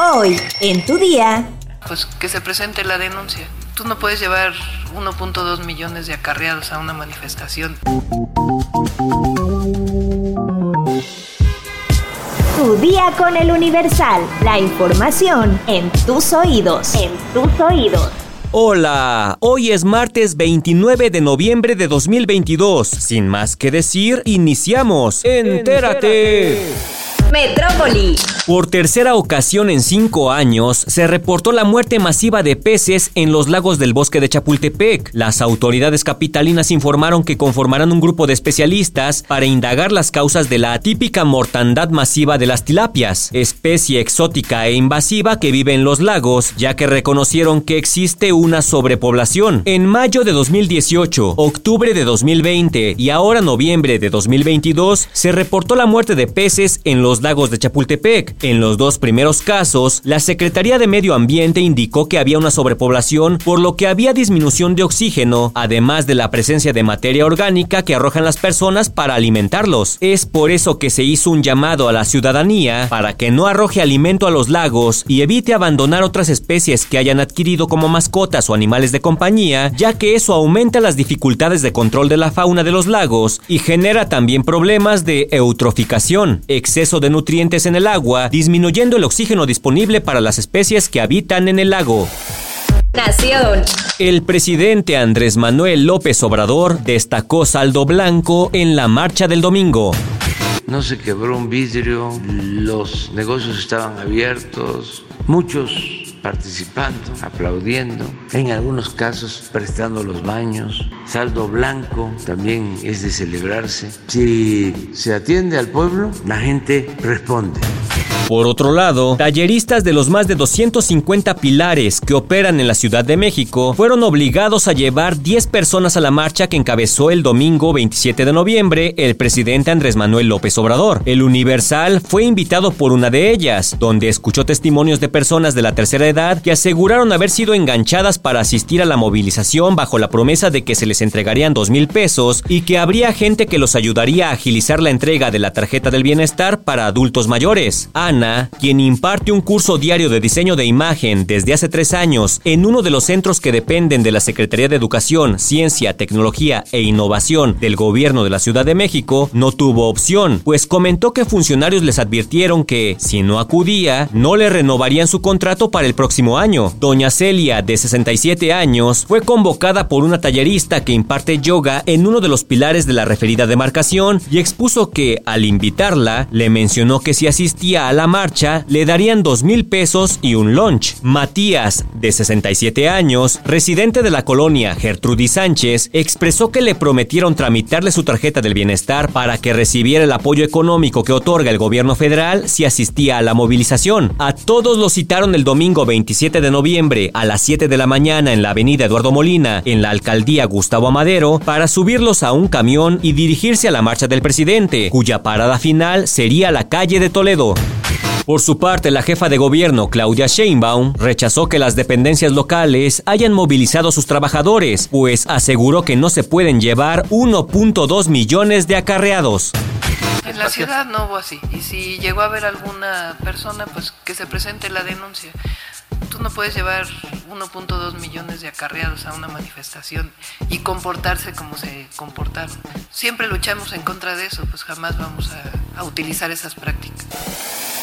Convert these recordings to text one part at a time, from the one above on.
Hoy, en tu día. Pues que se presente la denuncia. Tú no puedes llevar 1.2 millones de acarreados a una manifestación. Tu día con el Universal. La información en tus oídos. En tus oídos. Hola, hoy es martes 29 de noviembre de 2022. Sin más que decir, iniciamos. Entérate. Metrópoli. Por tercera ocasión en cinco años, se reportó la muerte masiva de peces en los lagos del bosque de Chapultepec. Las autoridades capitalinas informaron que conformarán un grupo de especialistas para indagar las causas de la atípica mortandad masiva de las tilapias, especie exótica e invasiva que vive en los lagos, ya que reconocieron que existe una sobrepoblación. En mayo de 2018, octubre de 2020 y ahora noviembre de 2022, se reportó la muerte de peces en los lagos de Chapultepec. En los dos primeros casos, la Secretaría de Medio Ambiente indicó que había una sobrepoblación, por lo que había disminución de oxígeno, además de la presencia de materia orgánica que arrojan las personas para alimentarlos. Es por eso que se hizo un llamado a la ciudadanía para que no arroje alimento a los lagos y evite abandonar otras especies que hayan adquirido como mascotas o animales de compañía, ya que eso aumenta las dificultades de control de la fauna de los lagos y genera también problemas de eutroficación, exceso de nutrientes en el agua, disminuyendo el oxígeno disponible para las especies que habitan en el lago. Nación. El presidente Andrés Manuel López Obrador destacó saldo blanco en la marcha del domingo. No se quebró un vidrio, los negocios estaban abiertos, muchos participando, aplaudiendo, en algunos casos prestando los baños. Saldo blanco también es de celebrarse. Si se atiende al pueblo, la gente responde. Por otro lado, talleristas de los más de 250 pilares que operan en la Ciudad de México fueron obligados a llevar 10 personas a la marcha que encabezó el domingo 27 de noviembre el presidente Andrés Manuel López Obrador. El Universal fue invitado por una de ellas, donde escuchó testimonios de personas de la tercera edad que aseguraron haber sido enganchadas para asistir a la movilización bajo la promesa de que se les entregarían 2 mil pesos y que habría gente que los ayudaría a agilizar la entrega de la tarjeta del bienestar para adultos mayores. Ana, quien imparte un curso diario de diseño de imagen desde hace tres años en uno de los centros que dependen de la Secretaría de Educación, Ciencia, Tecnología e Innovación del Gobierno de la Ciudad de México, no tuvo opción, pues comentó que funcionarios les advirtieron que, si no acudía, no le renovarían su contrato para el próximo año. Doña Celia, de 67 años, fue convocada por una tallerista que imparte yoga en uno de los pilares de la referida demarcación y expuso que, al invitarla, le mencionó que si asistía a la marcha, le darían dos mil pesos y un lunch. Matías, de 67 años, residente de la colonia Gertrudis Sánchez, expresó que le prometieron tramitarle su tarjeta del bienestar para que recibiera el apoyo económico que otorga el gobierno federal si asistía a la movilización. A todos los citaron el domingo 27 de noviembre a las 7 de la mañana en la avenida Eduardo Molina, en la alcaldía Gustavo Amadero, para subirlos a un camión y dirigirse a la marcha del presidente, cuya parada final sería la calle de Toledo. Por su parte, la jefa de gobierno, Claudia Sheinbaum, rechazó que las dependencias locales hayan movilizado a sus trabajadores, pues aseguró que no se pueden llevar 1.2 millones de acarreados. En la ciudad no hubo así. Y si llegó a haber alguna persona, pues que se presente la denuncia. Tú no puedes llevar 1.2 millones de acarreados a una manifestación y comportarse como se comportaron. Siempre luchamos en contra de eso, pues jamás vamos a, a utilizar esas prácticas.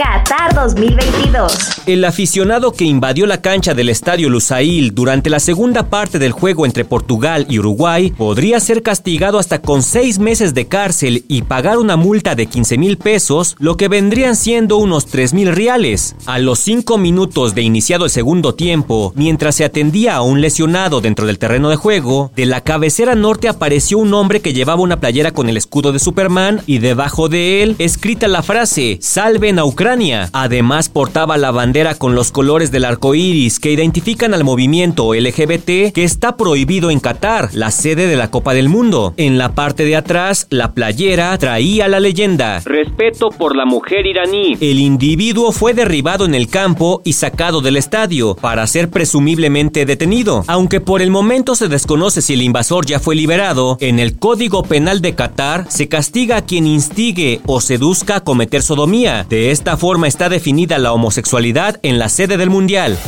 Qatar 2022. El aficionado que invadió la cancha del estadio Lusail durante la segunda parte del juego entre Portugal y Uruguay podría ser castigado hasta con seis meses de cárcel y pagar una multa de 15 mil pesos, lo que vendrían siendo unos 3 mil reales. A los cinco minutos de iniciado el segundo tiempo, mientras se atendía a un lesionado dentro del terreno de juego, de la cabecera norte apareció un hombre que llevaba una playera con el escudo de Superman y debajo de él escrita la frase Salven a Ucrania. Además, portaba la bandera con los colores del arco iris que identifican al movimiento LGBT que está prohibido en Qatar, la sede de la Copa del Mundo. En la parte de atrás, la playera traía la leyenda: Respeto por la mujer iraní. El individuo fue derribado en el campo y sacado del estadio para ser presumiblemente detenido. Aunque por el momento se desconoce si el invasor ya fue liberado, en el Código Penal de Qatar se castiga a quien instigue o seduzca a cometer sodomía. De esta esta forma está definida la homosexualidad en la sede del Mundial.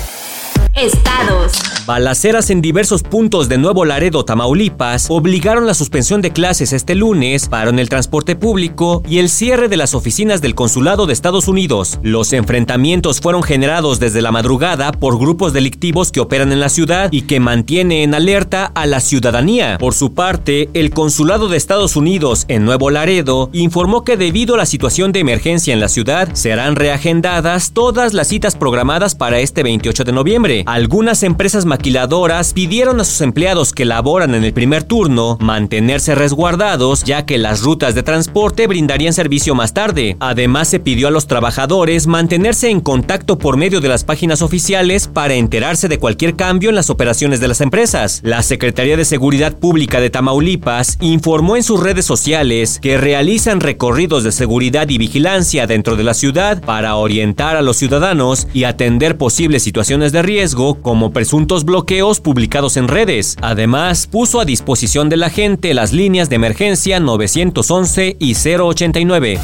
Estados. Balaceras en diversos puntos de Nuevo Laredo, Tamaulipas, obligaron la suspensión de clases este lunes, paro en el transporte público y el cierre de las oficinas del Consulado de Estados Unidos. Los enfrentamientos fueron generados desde la madrugada por grupos delictivos que operan en la ciudad y que mantiene en alerta a la ciudadanía. Por su parte, el Consulado de Estados Unidos en Nuevo Laredo informó que debido a la situación de emergencia en la ciudad, serán reagendadas todas las citas programadas para este 28 de noviembre. Algunas empresas maquiladoras pidieron a sus empleados que laboran en el primer turno mantenerse resguardados ya que las rutas de transporte brindarían servicio más tarde. Además se pidió a los trabajadores mantenerse en contacto por medio de las páginas oficiales para enterarse de cualquier cambio en las operaciones de las empresas. La Secretaría de Seguridad Pública de Tamaulipas informó en sus redes sociales que realizan recorridos de seguridad y vigilancia dentro de la ciudad para orientar a los ciudadanos y atender posibles situaciones de riesgo como presuntos bloqueos publicados en redes. Además, puso a disposición de la gente las líneas de emergencia 911 y 089.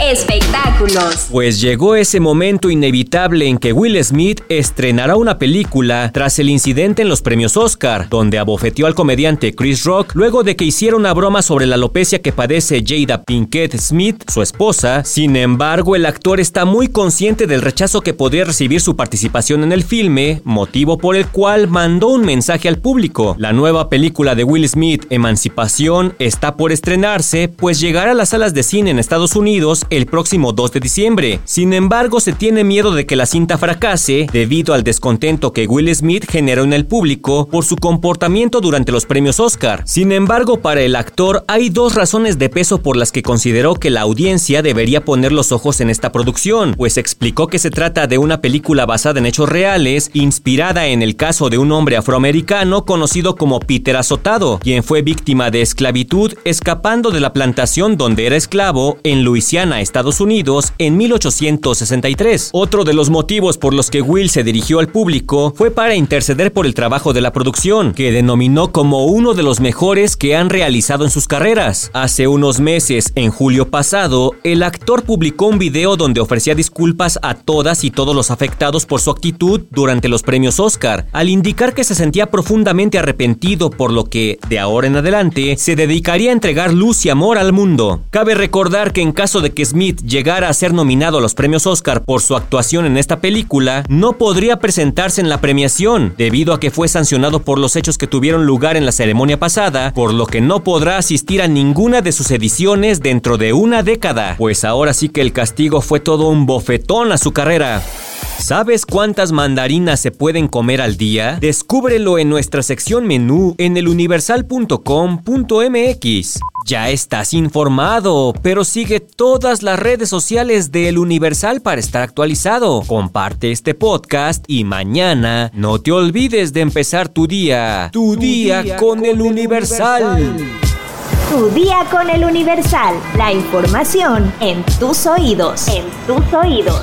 Espectáculos. Pues llegó ese momento inevitable en que Will Smith estrenará una película tras el incidente en los premios Oscar, donde abofeteó al comediante Chris Rock luego de que hiciera una broma sobre la alopecia que padece Jada Pinkett Smith, su esposa. Sin embargo, el actor está muy consciente del rechazo que podría recibir su participación en el filme, motivo por el cual mandó un mensaje al público. La nueva película de Will Smith, Emancipación, está por estrenarse, pues llegará a las salas de cine en Estados Unidos el próximo 2 de diciembre. Sin embargo, se tiene miedo de que la cinta fracase debido al descontento que Will Smith generó en el público por su comportamiento durante los premios Oscar. Sin embargo, para el actor hay dos razones de peso por las que consideró que la audiencia debería poner los ojos en esta producción, pues explicó que se trata de una película basada en hechos reales, inspirada en el caso de un hombre afroamericano conocido como Peter Azotado, quien fue víctima de esclavitud escapando de la plantación donde era esclavo en Luisiana a Estados Unidos en 1863. Otro de los motivos por los que Will se dirigió al público fue para interceder por el trabajo de la producción, que denominó como uno de los mejores que han realizado en sus carreras. Hace unos meses, en julio pasado, el actor publicó un video donde ofrecía disculpas a todas y todos los afectados por su actitud durante los premios Oscar, al indicar que se sentía profundamente arrepentido por lo que, de ahora en adelante, se dedicaría a entregar luz y amor al mundo. Cabe recordar que en caso de que Smith llegara a ser nominado a los premios Oscar por su actuación en esta película, no podría presentarse en la premiación, debido a que fue sancionado por los hechos que tuvieron lugar en la ceremonia pasada, por lo que no podrá asistir a ninguna de sus ediciones dentro de una década, pues ahora sí que el castigo fue todo un bofetón a su carrera. ¿Sabes cuántas mandarinas se pueden comer al día? Descúbrelo en nuestra sección menú en eluniversal.com.mx. Ya estás informado, pero sigue todas las redes sociales de El Universal para estar actualizado. Comparte este podcast y mañana no te olvides de empezar tu día. Tu, día, con, El Universal. Tu día con El Universal. La información en tus oídos. En tus oídos.